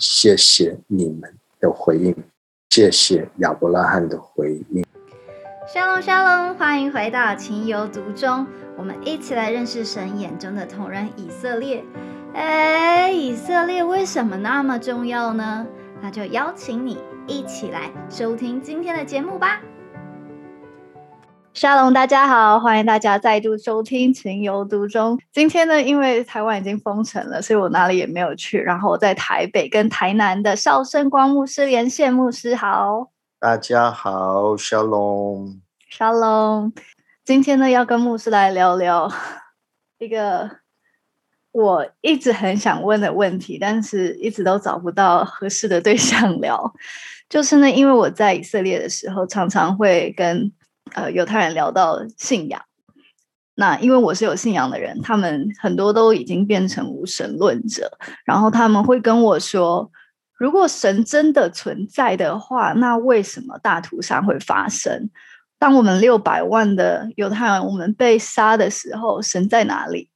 谢谢你们的回应，谢谢亚伯拉罕的回应。沙龙沙龙，欢迎回到情有独钟，我们一起来认识神眼中的同人以色列。哎，以色列为什么那么重要呢？那就邀请你一起来收听今天的节目吧。沙龙，大家好，欢迎大家再度收听情有独钟。今天呢，因为台湾已经封城了，所以我哪里也没有去。然后我在台北跟台南的少圣光牧师连线，牧师好。大家好，Shalom。Shalom。今天呢，要跟牧师来聊聊 一个我一直很想问的问题，但是一直都找不到合适的对象聊。就是呢，因为我在以色列的时候，常常会跟呃犹太人聊到信仰。那因为我是有信仰的人，他们很多都已经变成无神论者，然后他们会跟我说。如果神真的存在的话，那为什么大屠杀会发生？当我们六百万的犹太人我们被杀的时候，神在哪里？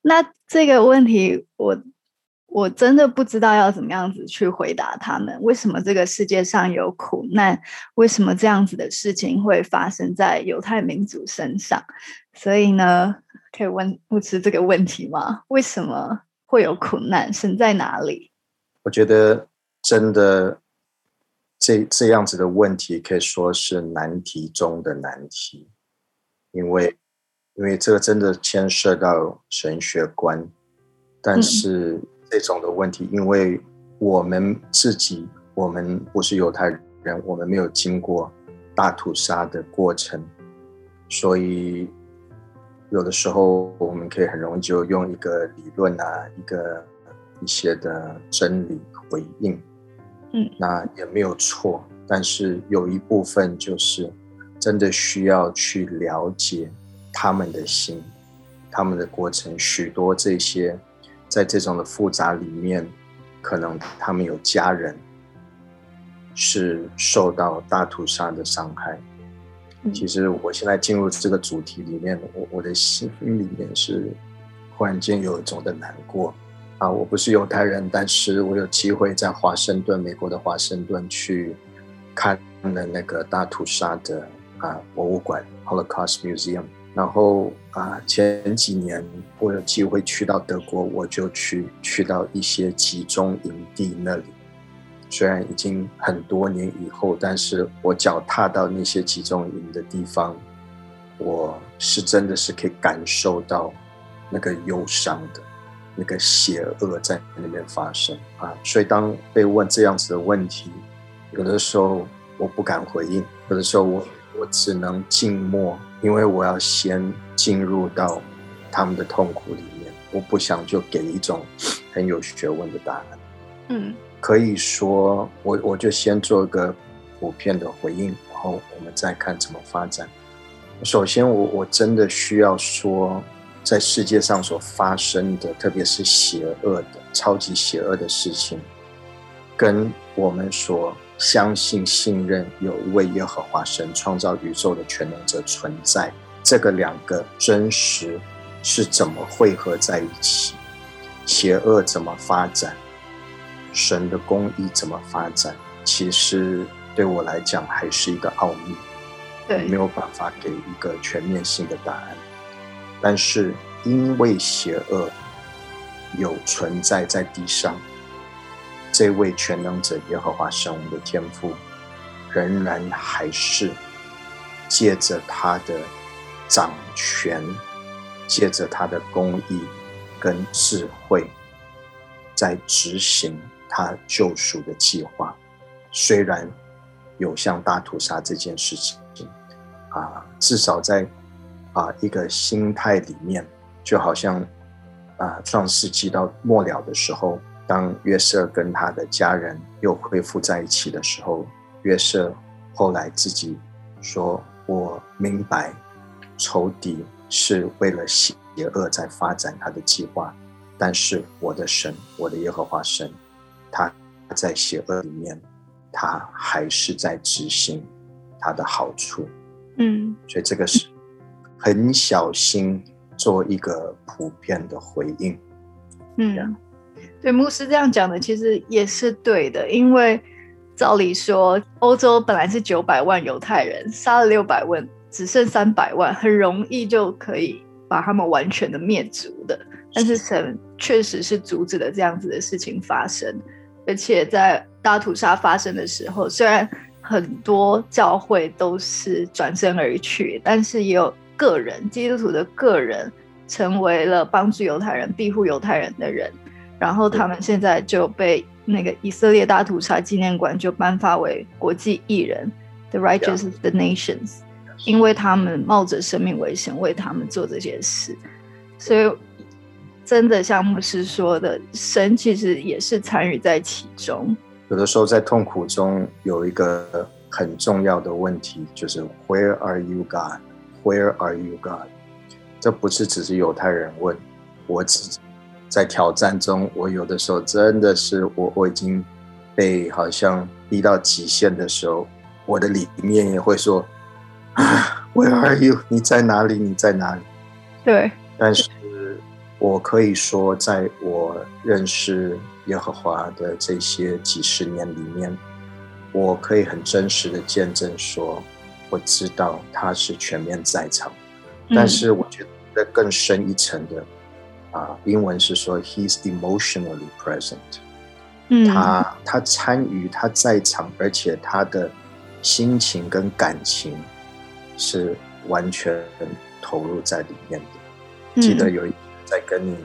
那这个问题，我我真的不知道要怎么样子去回答他们。为什么这个世界上有苦难？为什么这样子的事情会发生在犹太民族身上？所以呢，可以问牧师这个问题吗？为什么会有苦难？神在哪里？我觉得。真的，这这样子的问题可以说是难题中的难题，因为因为这个真的牵涉到神学观，但是这种的问题，因为我们自己我们不是犹太人，我们没有经过大屠杀的过程，所以有的时候我们可以很容易就用一个理论啊，一个一些的真理回应。嗯，那也没有错，但是有一部分就是真的需要去了解他们的心，他们的过程。许多这些在这种的复杂里面，可能他们有家人是受到大屠杀的伤害。其实我现在进入这个主题里面，我我的心里面是忽然间有一种的难过。啊，我不是犹太人，但是我有机会在华盛顿，美国的华盛顿去看了那个大屠杀的啊博物馆 （Holocaust Museum）。然后啊，前几年我有机会去到德国，我就去去到一些集中营地那里。虽然已经很多年以后，但是我脚踏到那些集中营的地方，我是真的是可以感受到那个忧伤的。那个邪恶在那边发生啊，所以当被问这样子的问题，有的时候我不敢回应，有的时候我我只能静默，因为我要先进入到他们的痛苦里面，我不想就给一种很有学问的答案。嗯，可以说我我就先做一个普遍的回应，然后我们再看怎么发展。首先，我我真的需要说。在世界上所发生的，特别是邪恶的、超级邪恶的事情，跟我们所相信、信任有一位耶和华神创造宇宙的全能者存在，这个两个真实是怎么汇合在一起？邪恶怎么发展？神的公义怎么发展？其实对我来讲还是一个奥秘，对，没有办法给一个全面性的答案。但是，因为邪恶有存在在地上，这位全能者耶和华神的天赋，仍然还是借着他的掌权，借着他的公义跟智慧，在执行他救赎的计划。虽然有像大屠杀这件事情，啊，至少在。啊，一个心态里面，就好像啊，创世纪到末了的时候，当约瑟跟他的家人又恢复在一起的时候，约瑟后来自己说：“我明白，仇敌是为了邪恶在发展他的计划，但是我的神，我的耶和华神，他在邪恶里面，他还是在执行他的好处。”嗯，所以这个是。很小心做一个普遍的回应，嗯，对，牧师这样讲的其实也是对的，因为照理说，欧洲本来是九百万犹太人，杀了六百万，只剩三百万，很容易就可以把他们完全的灭族的。但是神确实是阻止了这样子的事情发生，而且在大屠杀发生的时候，虽然很多教会都是转身而去，但是也有个人基督徒的个人成为了帮助犹太人、庇护犹太人的人，然后他们现在就被那个以色列大屠杀纪念馆就颁发为国际艺人，The Righteous of the Nations，因为他们冒着生命危险为他们做这些事，所以。真的像牧师说的，神其实也是参与在其中。有的时候在痛苦中有一个很重要的问题，就是 Where are you, God? Where are you, God? 这不是只是犹太人问，我只在挑战中，我有的时候真的是我我已经被好像逼到极限的时候，我的里面也会说，Where are you? 你在哪里？你在哪里？对，但是。我可以说，在我认识耶和华的这些几十年里面，我可以很真实的见证说，我知道他是全面在场。但是我觉得更深一层的，啊，英文是说 he's emotionally present。嗯，他他参与，他在场，而且他的心情跟感情是完全投入在里面的。记得有一。在跟你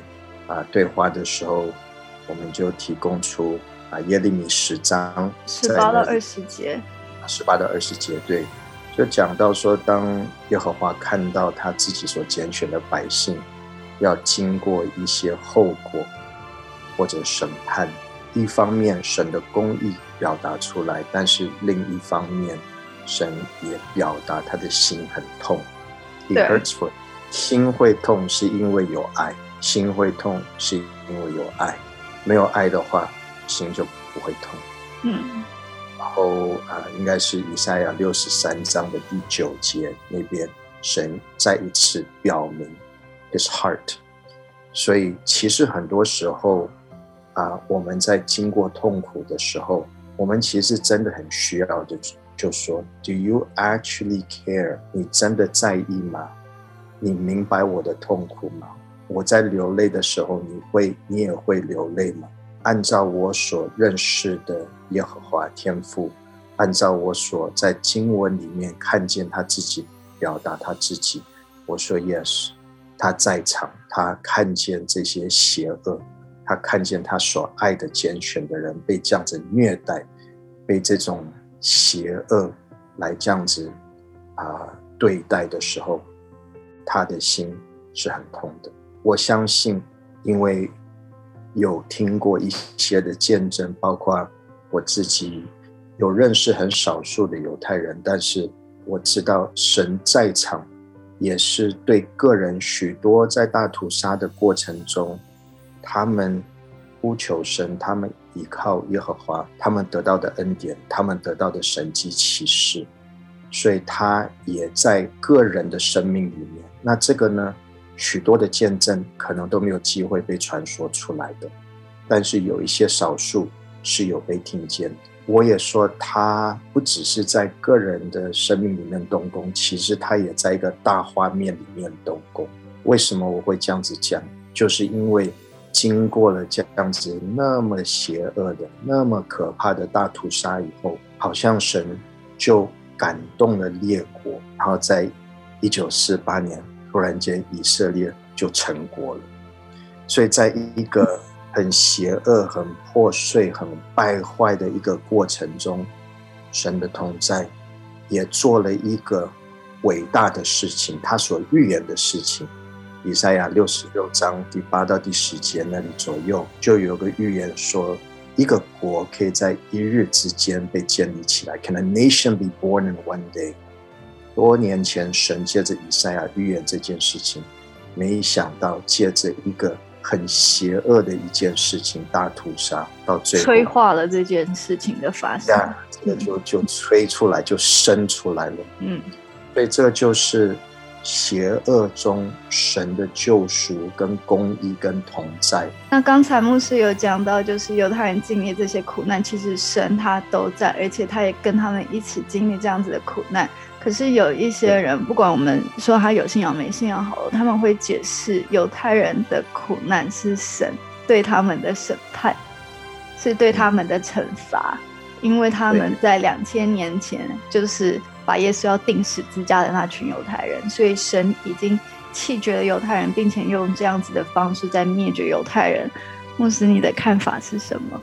啊对话的时候，我们就提供出啊耶利米十章十八到二十节，十八到二十节对，就讲到说，当耶和华看到他自己所拣选的百姓要经过一些后果或者审判，一方面神的公义表达出来，但是另一方面神也表达他的心很痛。对。心会痛是因为有爱，心会痛是因为有爱，没有爱的话，心就不会痛。嗯，然后啊，应该是以赛亚六十三章的第九节那边，神再一次表明 His heart。所以其实很多时候啊，我们在经过痛苦的时候，我们其实真的很需要的，就说 Do you actually care？你真的在意吗？你明白我的痛苦吗？我在流泪的时候，你会，你也会流泪吗？按照我所认识的耶和华天赋，按照我所在经文里面看见他自己表达他自己，我说 yes，他在场，他看见这些邪恶，他看见他所爱的拣选的人被这样子虐待，被这种邪恶来这样子啊对待的时候。他的心是很痛的。我相信，因为有听过一些的见证，包括我自己有认识很少数的犹太人，但是我知道神在场，也是对个人许多在大屠杀的过程中，他们呼求神，他们依靠耶和华，他们得到的恩典，他们得到的神迹启示，所以他也在个人的生命里面。那这个呢，许多的见证可能都没有机会被传说出来的，但是有一些少数是有被听见的。我也说，他不只是在个人的生命里面动工，其实他也在一个大画面里面动工。为什么我会这样子讲？就是因为经过了这样子那么邪恶的、那么可怕的大屠杀以后，好像神就感动了列国，然后在一九四八年。突然间，以色列就成国了。所以，在一个很邪恶、很破碎、很败坏的一个过程中，神的同在也做了一个伟大的事情。他所预言的事情，以赛亚六十六章第八到第十节那里左右，就有个预言说，一个国可以在一日之间被建立起来。Can a nation be born in one day？多年前，神借着以赛亚预言这件事情，没想到借着一个很邪恶的一件事情——大屠杀，到最后催化了这件事情的发生，这个就就催出来，就生出来了。嗯，所以这就是邪恶中神的救赎、跟公义、跟同在。那刚才牧师有讲到，就是犹太人经历这些苦难，其实神他都在，而且他也跟他们一起经历这样子的苦难。可是有一些人，不管我们说他有信仰没信仰好了，他们会解释犹太人的苦难是神对他们的审判，是对他们的惩罚，因为他们在两千年前就是把耶稣要钉十字架的那群犹太人，所以神已经弃绝了犹太人，并且用这样子的方式在灭绝犹太人。牧师，你的看法是什么？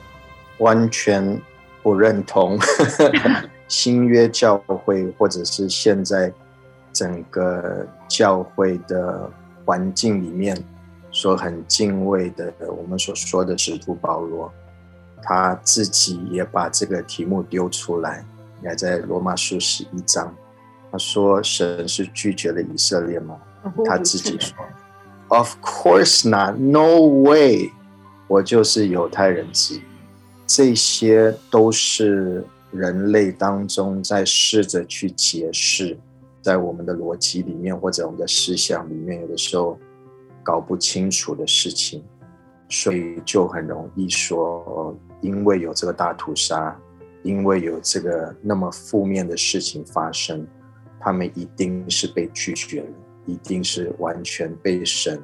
完全不认同。新约教会，或者是现在整个教会的环境里面，所很敬畏的，我们所说的使徒保罗，他自己也把这个题目丢出来，也在罗马书十一章，他说：“神是拒绝了以色列吗？”他自己说：“Of course not, no way，我就是犹太人之一。”这些都是。人类当中在试着去解释，在我们的逻辑里面或者我们的思想里面，有的时候搞不清楚的事情，所以就很容易说，因为有这个大屠杀，因为有这个那么负面的事情发生，他们一定是被拒绝了，一定是完全被神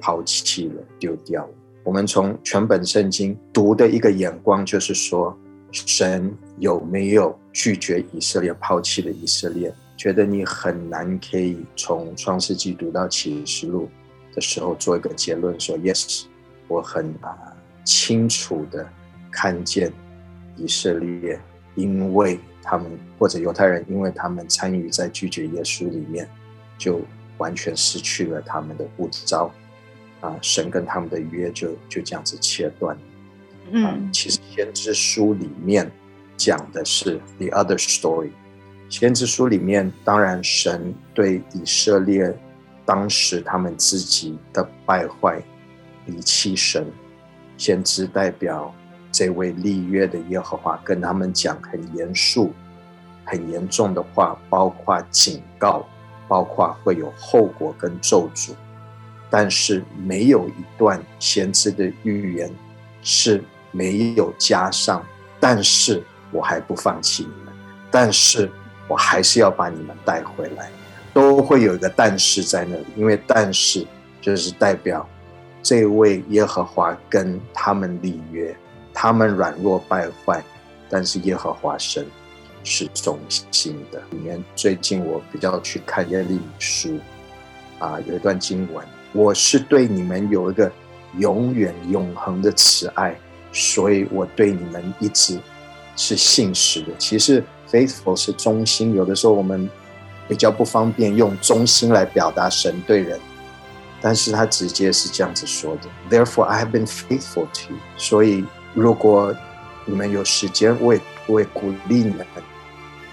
抛弃了、丢掉了。我们从全本圣经读的一个眼光，就是说。神有没有拒绝以色列、抛弃了以色列？觉得你很难可以从创世纪读到启示录的时候做一个结论，说 yes，我很啊清楚的看见以色列，因为他们或者犹太人，因为他们参与在拒绝耶稣里面，就完全失去了他们的护照啊，神跟他们的约就就这样子切断。嗯，其实先知书里面讲的是 the other story。先知书里面，当然神对以色列当时他们自己的败坏、离弃神，先知代表这位立约的耶和华跟他们讲很严肃、很严重的话，包括警告，包括会有后果跟咒诅。但是没有一段先知的预言是。没有加上，但是我还不放弃你们，但是我还是要把你们带回来，都会有一个但是在那里，因为但是就是代表这位耶和华跟他们立约，他们软弱败坏，但是耶和华神是忠心的。里面最近我比较去看耶利米书，啊，有一段经文，我是对你们有一个永远永恒的慈爱。所以我对你们一直是信实的。其实 faithful 是忠心，有的时候我们比较不方便用忠心来表达神对人，但是他直接是这样子说的。Therefore I have been faithful to you。所以如果你们有时间，我也我也鼓励你们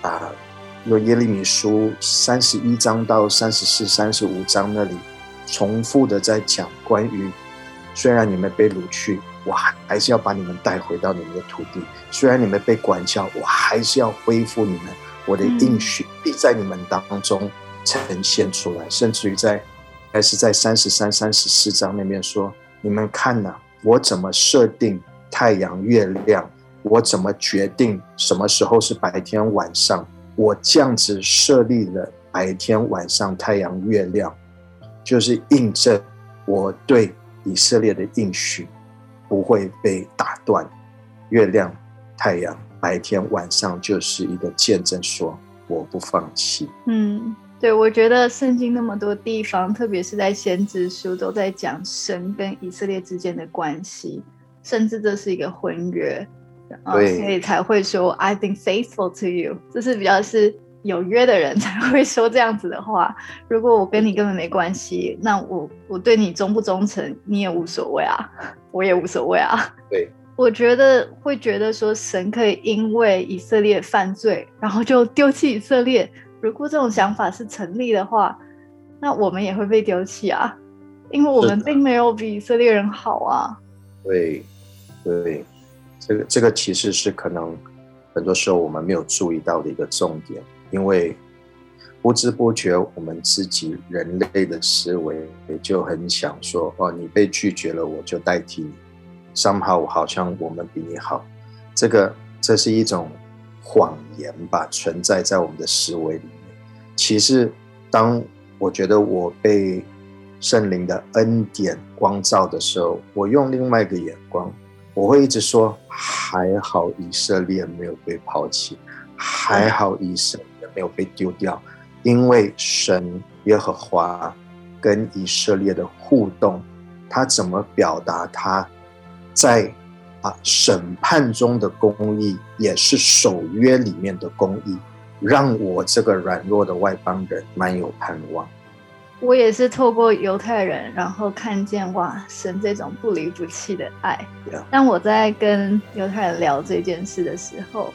啊，用耶利米书三十一章到三十四、三十五章那里重复的在讲关于，虽然你们被掳去。我还是要把你们带回到你们的土地。虽然你们被管教，我还是要恢复你们。我的应许必在你们当中呈现出来。甚至于在，还是在三十三、三十四章那边说：你们看呐，我怎么设定太阳、月亮？我怎么决定什么时候是白天、晚上？我这样子设立了白天、晚上、太阳、月亮，就是印证我对以色列的应许。不会被打断，月亮、太阳，白天、晚上就是一个见证，说我不放弃。嗯，对，我觉得圣经那么多地方，特别是在先知书，都在讲神跟以色列之间的关系，甚至这是一个婚约，所以才会说 I've been faithful to you，这是比较是。有约的人才会说这样子的话。如果我跟你根本没关系，那我我对你忠不忠诚，你也无所谓啊，我也无所谓啊。对，我觉得会觉得说神可以因为以色列犯罪，然后就丢弃以色列。如果这种想法是成立的话，那我们也会被丢弃啊，因为我们并没有比以色列人好啊。对，对，这个这个其实是可能很多时候我们没有注意到的一个重点。因为不知不觉我们自己人类的思维也就很想说：哦，你被拒绝了，我就代替你。somehow 好像我们比你好，这个这是一种谎言吧，存在在我们的思维里面。其实，当我觉得我被圣灵的恩典光照的时候，我用另外一个眼光，我会一直说：还好以色列没有被抛弃，还好以色没有被丢掉，因为神耶和华跟以色列的互动，他怎么表达他？在啊，审判中的公义也是守约里面的公义，让我这个软弱的外邦人蛮有盼望。我也是透过犹太人，然后看见哇，神这种不离不弃的爱。当我在跟犹太人聊这件事的时候，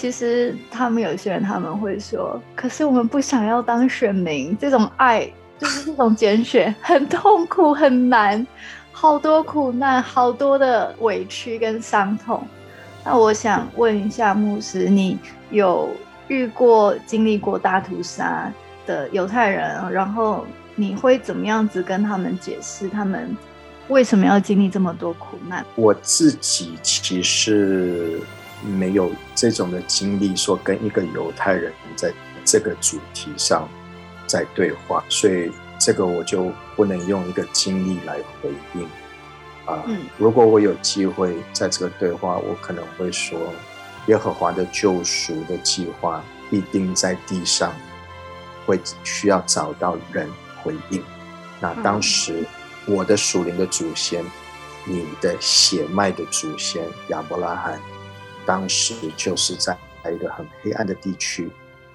其实他们有些人他们会说：“可是我们不想要当选民，这种爱就是这种拣选，很痛苦，很难。”好多苦难，好多的委屈跟伤痛。那我想问一下牧师，你有遇过、经历过大屠杀的犹太人，然后你会怎么样子跟他们解释，他们为什么要经历这么多苦难？我自己其实没有这种的经历，说跟一个犹太人在这个主题上在对话，所以。这个我就不能用一个经历来回应啊。如果我有机会在这个对话，我可能会说，耶和华的救赎的计划必定在地上会需要找到人回应。那当时我的属灵的祖先，你的血脉的祖先亚伯拉罕，当时就是在一个很黑暗的地区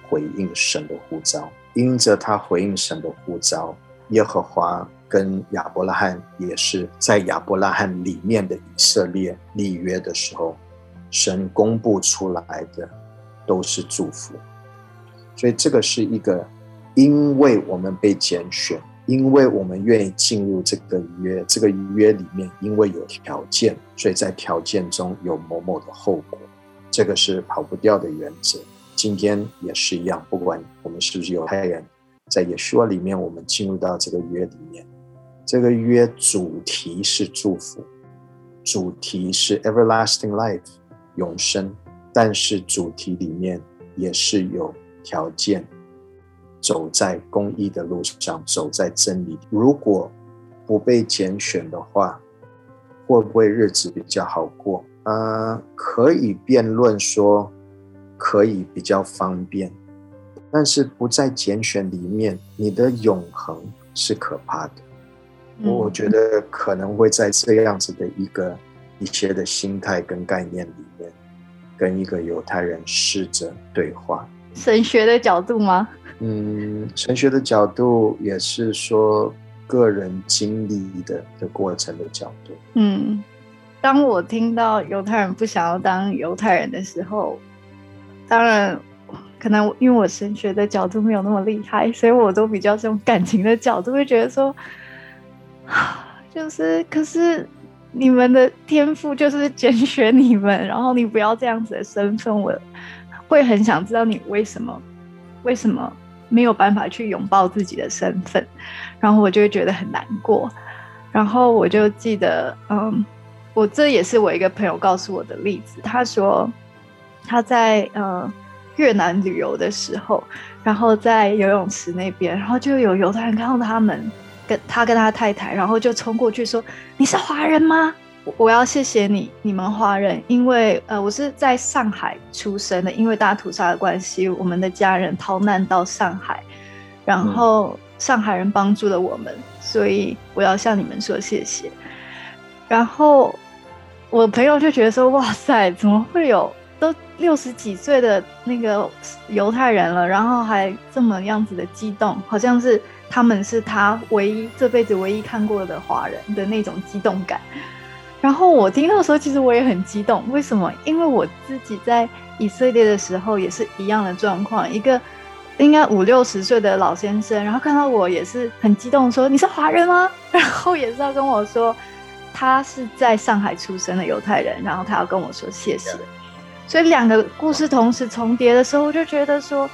回应神的呼召。因着他回应神的呼召，耶和华跟亚伯拉罕也是在亚伯拉罕里面的以色列立约的时候，神公布出来的都是祝福。所以这个是一个，因为我们被拣选，因为我们愿意进入这个约，这个约里面因为有条件，所以在条件中有某某的后果，这个是跑不掉的原则。今天也是一样，不管我们是不是犹太人，在耶稣里面，我们进入到这个约里面，这个约主题是祝福，主题是 everlasting life 永生，但是主题里面也是有条件，走在公义的路上，走在真理。如果不被拣选的话，会不会日子比较好过？啊，可以辩论说。可以比较方便，但是不在拣选里面，你的永恒是可怕的。我觉得可能会在这样子的一个一些的心态跟概念里面，跟一个犹太人试着对话。神学的角度吗？嗯，神学的角度也是说个人经历的的过程的角度。嗯，当我听到犹太人不想要当犹太人的时候。当然，可能因为我神学的角度没有那么厉害，所以我都比较这种感情的角度，会觉得说，就是可是你们的天赋就是拣选你们，然后你不要这样子的身份，我会很想知道你为什么为什么没有办法去拥抱自己的身份，然后我就会觉得很难过。然后我就记得，嗯，我这也是我一个朋友告诉我的例子，他说。他在呃越南旅游的时候，然后在游泳池那边，然后就有犹太人看到他们，跟他跟他太太，然后就冲过去说：“你是华人吗？我要谢谢你，你们华人，因为呃我是在上海出生的，因为大屠杀的关系，我们的家人逃难到上海，然后上海人帮助了我们，所以我要向你们说谢谢。”然后我朋友就觉得说：“哇塞，怎么会有？”都六十几岁的那个犹太人了，然后还这么样子的激动，好像是他们是他唯一这辈子唯一看过的华人的那种激动感。然后我听到的时候，其实我也很激动。为什么？因为我自己在以色列的时候也是一样的状况，一个应该五六十岁的老先生，然后看到我也是很激动，说你是华人吗？然后也是要跟我说他是在上海出生的犹太人，然后他要跟我说谢谢。所以两个故事同时重叠的时候，我就觉得说，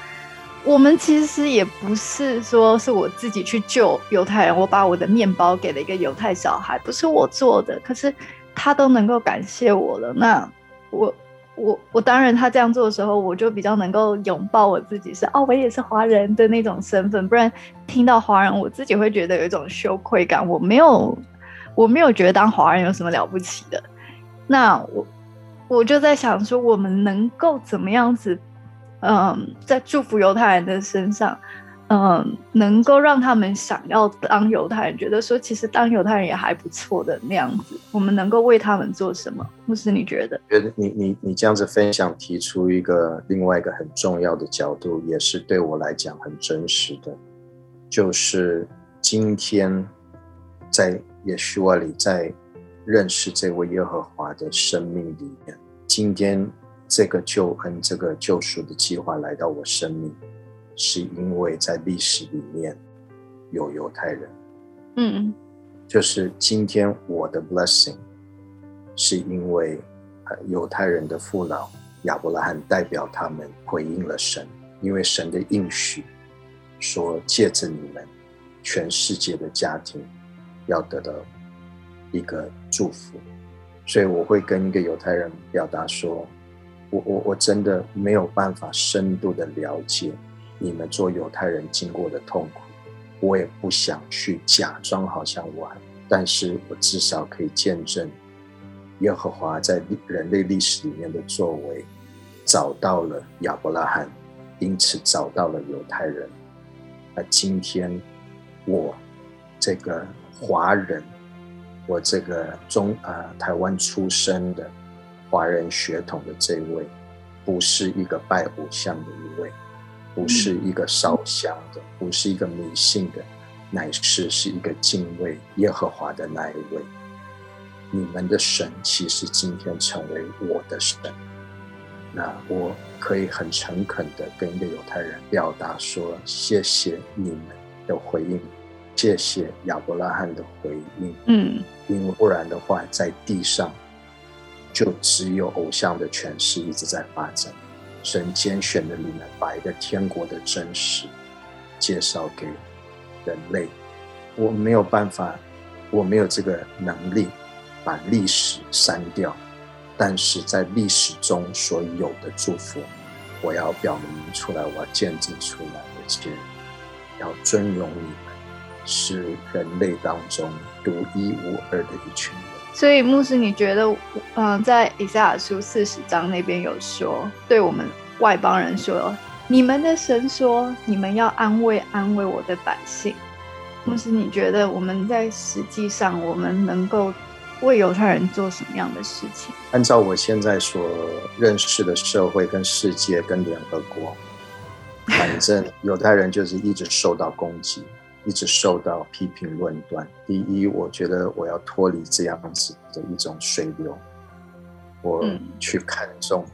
我们其实也不是说是我自己去救犹太人，我把我的面包给了一个犹太小孩，不是我做的，可是他都能够感谢我了。那我我我当然他这样做的时候，我就比较能够拥抱我自己是哦，我也是华人的那种身份，不然听到华人，我自己会觉得有一种羞愧感。我没有我没有觉得当华人有什么了不起的。那我我就在想说，我们能够怎么样子？嗯，在祝福犹太人的身上，嗯，能够让他们想要当犹太人，觉得说其实当犹太人也还不错的那样子。我们能够为他们做什么？牧师，你觉得？觉得你你你这样子分享，提出一个另外一个很重要的角度，也是对我来讲很真实的，就是今天在耶稣啊里，在认识这位耶和华的生命里面，今天。这个救恩、这个救赎的计划来到我生命，是因为在历史里面有犹太人。嗯，就是今天我的 blessing，是因为犹太人的父老亚伯拉罕代表他们回应了神，因为神的应许说借着你们，全世界的家庭要得到一个祝福，所以我会跟一个犹太人表达说。我我我真的没有办法深度的了解你们做犹太人经过的痛苦，我也不想去假装好像我，但是我至少可以见证耶和华在人类历史里面的作为，找到了亚伯拉罕，因此找到了犹太人。那今天我这个华人，我这个中啊台湾出生的。华人血统的这位，不是一个拜偶像的一位，不是一个烧香的，不是一个迷信的，乃是是一个敬畏耶和华的那一位。你们的神其实今天成为我的神，那我可以很诚恳的跟一个犹太人表达说：谢谢你们的回应，谢谢亚伯拉罕的回应。嗯，因为不然的话，在地上。就只有偶像的权势一直在发展。神拣选了你们，把一个天国的真实介绍给人类。我没有办法，我没有这个能力把历史删掉，但是在历史中所有的祝福，我要表明出来，我要见证出来，而且要尊荣你们，是人类当中独一无二的一群人。所以牧师，你觉得，嗯，在以赛亚书四十章那边有说，对我们外邦人说，你们的神说，你们要安慰安慰我的百姓。牧师，你觉得我们在实际上，我们能够为犹太人做什么样的事情？按照我现在所认识的社会、跟世界、跟联合国，反正犹太人就是一直受到攻击。一直受到批评论断。第一，我觉得我要脱离这样子的一种水流，我去看重，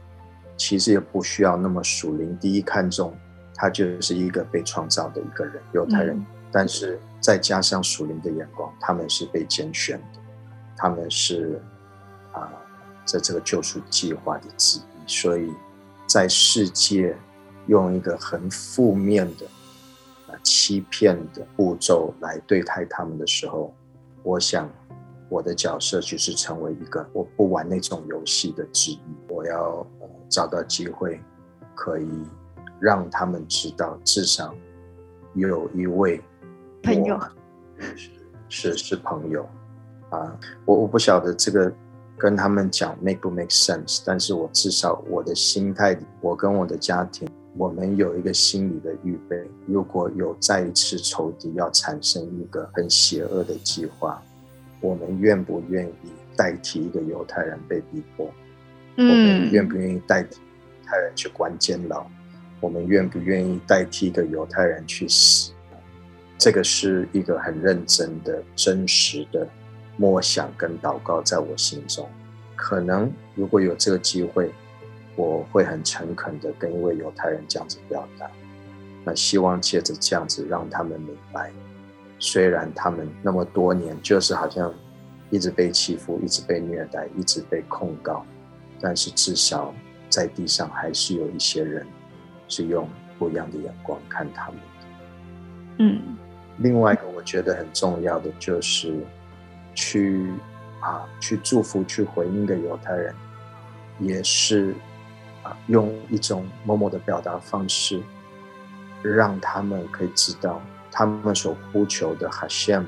其实也不需要那么属灵。第一，看重他就是一个被创造的一个人，犹太人。但是再加上属灵的眼光，他们是被拣选的，他们是啊，在这个救赎计划的之一。所以在世界用一个很负面的。欺骗的步骤来对待他们的时候，我想我的角色就是成为一个我不玩那种游戏的之一。我要找到机会，可以让他们知道，至少有一位朋友是是朋友啊。我我不晓得这个跟他们讲 make 不 make sense，但是我至少我的心态，我跟我的家庭。我们有一个心理的预备，如果有再一次仇敌要产生一个很邪恶的计划，我们愿不愿意代替一个犹太人被逼迫？嗯，我们愿不愿意代替犹太人去关监牢？我们愿不愿意代替一个犹太人去死？这个是一个很认真的、真实的默想跟祷告，在我心中，可能如果有这个机会。我会很诚恳的跟一位犹太人这样子表达，那希望借着这样子让他们明白，虽然他们那么多年就是好像一直被欺负、一直被虐待、一直被控告，但是至少在地上还是有一些人是用不一样的眼光看他们的。嗯，另外一个我觉得很重要的就是去啊去祝福、去回应的犹太人，也是啊用一种某某的表达方式，让他们可以知道他们所呼求的哈谢姆，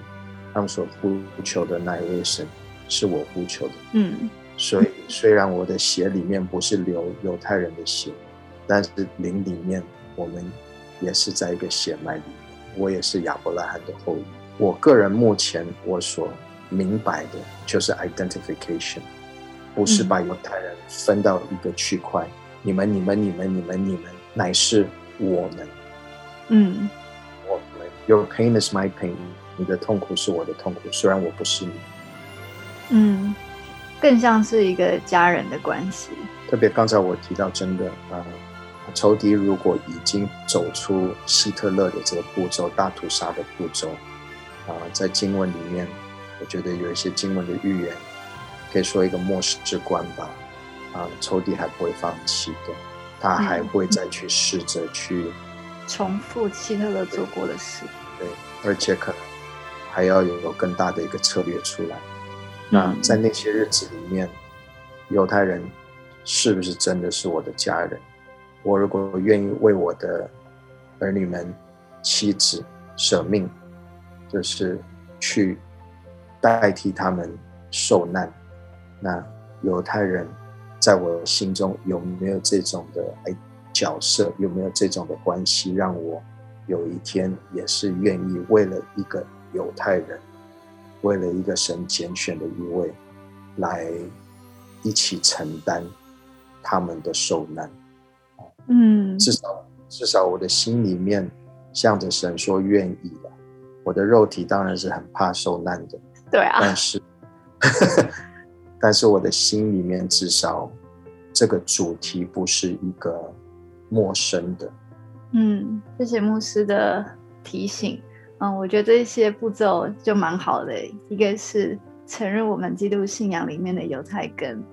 他们所呼求的那一位神是我呼求的。嗯所以虽然我的血里面不是流犹太人的血，但是灵里面我们也是在一个血脉里面。我也是亚伯拉罕的后裔。我个人目前我所明白的就是 identification，不是把犹太人分到一个区块，你们、你们、你们、你们、你们，乃是我们，嗯我们。Your pain is my pain，你的痛苦是我的痛苦，虽然我不是你。嗯，更像是一个家人的关系。特别刚才我提到，真的啊、呃仇敌如果已经走出希特勒的这个步骤，大屠杀的步骤，啊、在经文里面，我觉得有一些经文的预言，可以说一个末世之观吧，啊、仇敌还不会放弃的，他还会再去试着去，重复希特勒做过的事。对，而且可能还要有更大的一个策略出来。那嗯在那些日子里面，犹太人是不是真的是我的家人？我如果愿意为我的儿女们、妻子舍命，就是去代替他们受难，那犹太人在我心中有没有这种的哎角色？有没有这种的关系，让我有一天也是愿意为了一个犹太人，为了一个神拣选的一位，来一起承担他们的受难？嗯至少至少我的心里面向着神说愿意了。我的肉体当然是很怕受难的，对啊但，是但是我的心里面至少这个主题不是一个陌生的。嗯，谢谢牧师的提醒。嗯，我觉得这些步骤就蛮好的。一个是承认我们基督信仰里面的犹太根，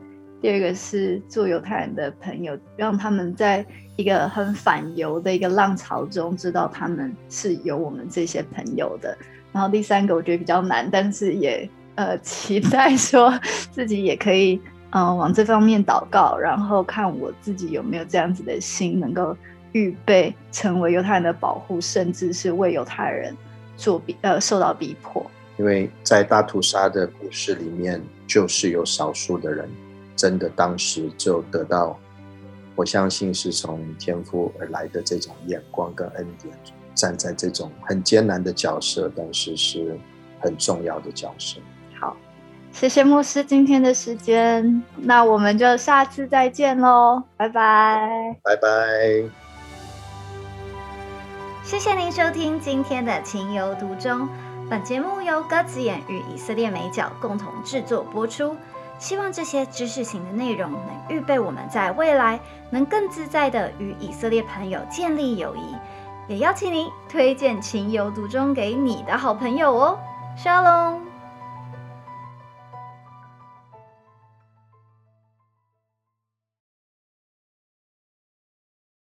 第二个是做犹太人的朋友，让他们在一个很反犹的一个浪潮中，知道他们是有我们这些朋友的。然后第三个我觉得比较难，但是也呃期待说自己也可以嗯、呃往这方面祷告，然后看我自己有没有这样子的心，能够预备成为犹太人的保护，甚至是为犹太人做逼呃受到逼迫。因为在大屠杀的故事里面，就是有少数的人真的当时就得到，我相信是从天父而来的这种眼光跟恩典，站在这种很艰难的角色，但是是很重要的角色。好，谢谢牧师今天的时间，那我们就下次再见喽，拜拜。拜拜。谢谢您收听今天的《情有独钟》。本节目由鸽子眼与以色列美角共同制作播出。希望这些知识型的内容能预备我们在未来能更自在的与以色列朋友建立友谊。也邀请您推荐《情有独钟》给你的好朋友哦。Shalom。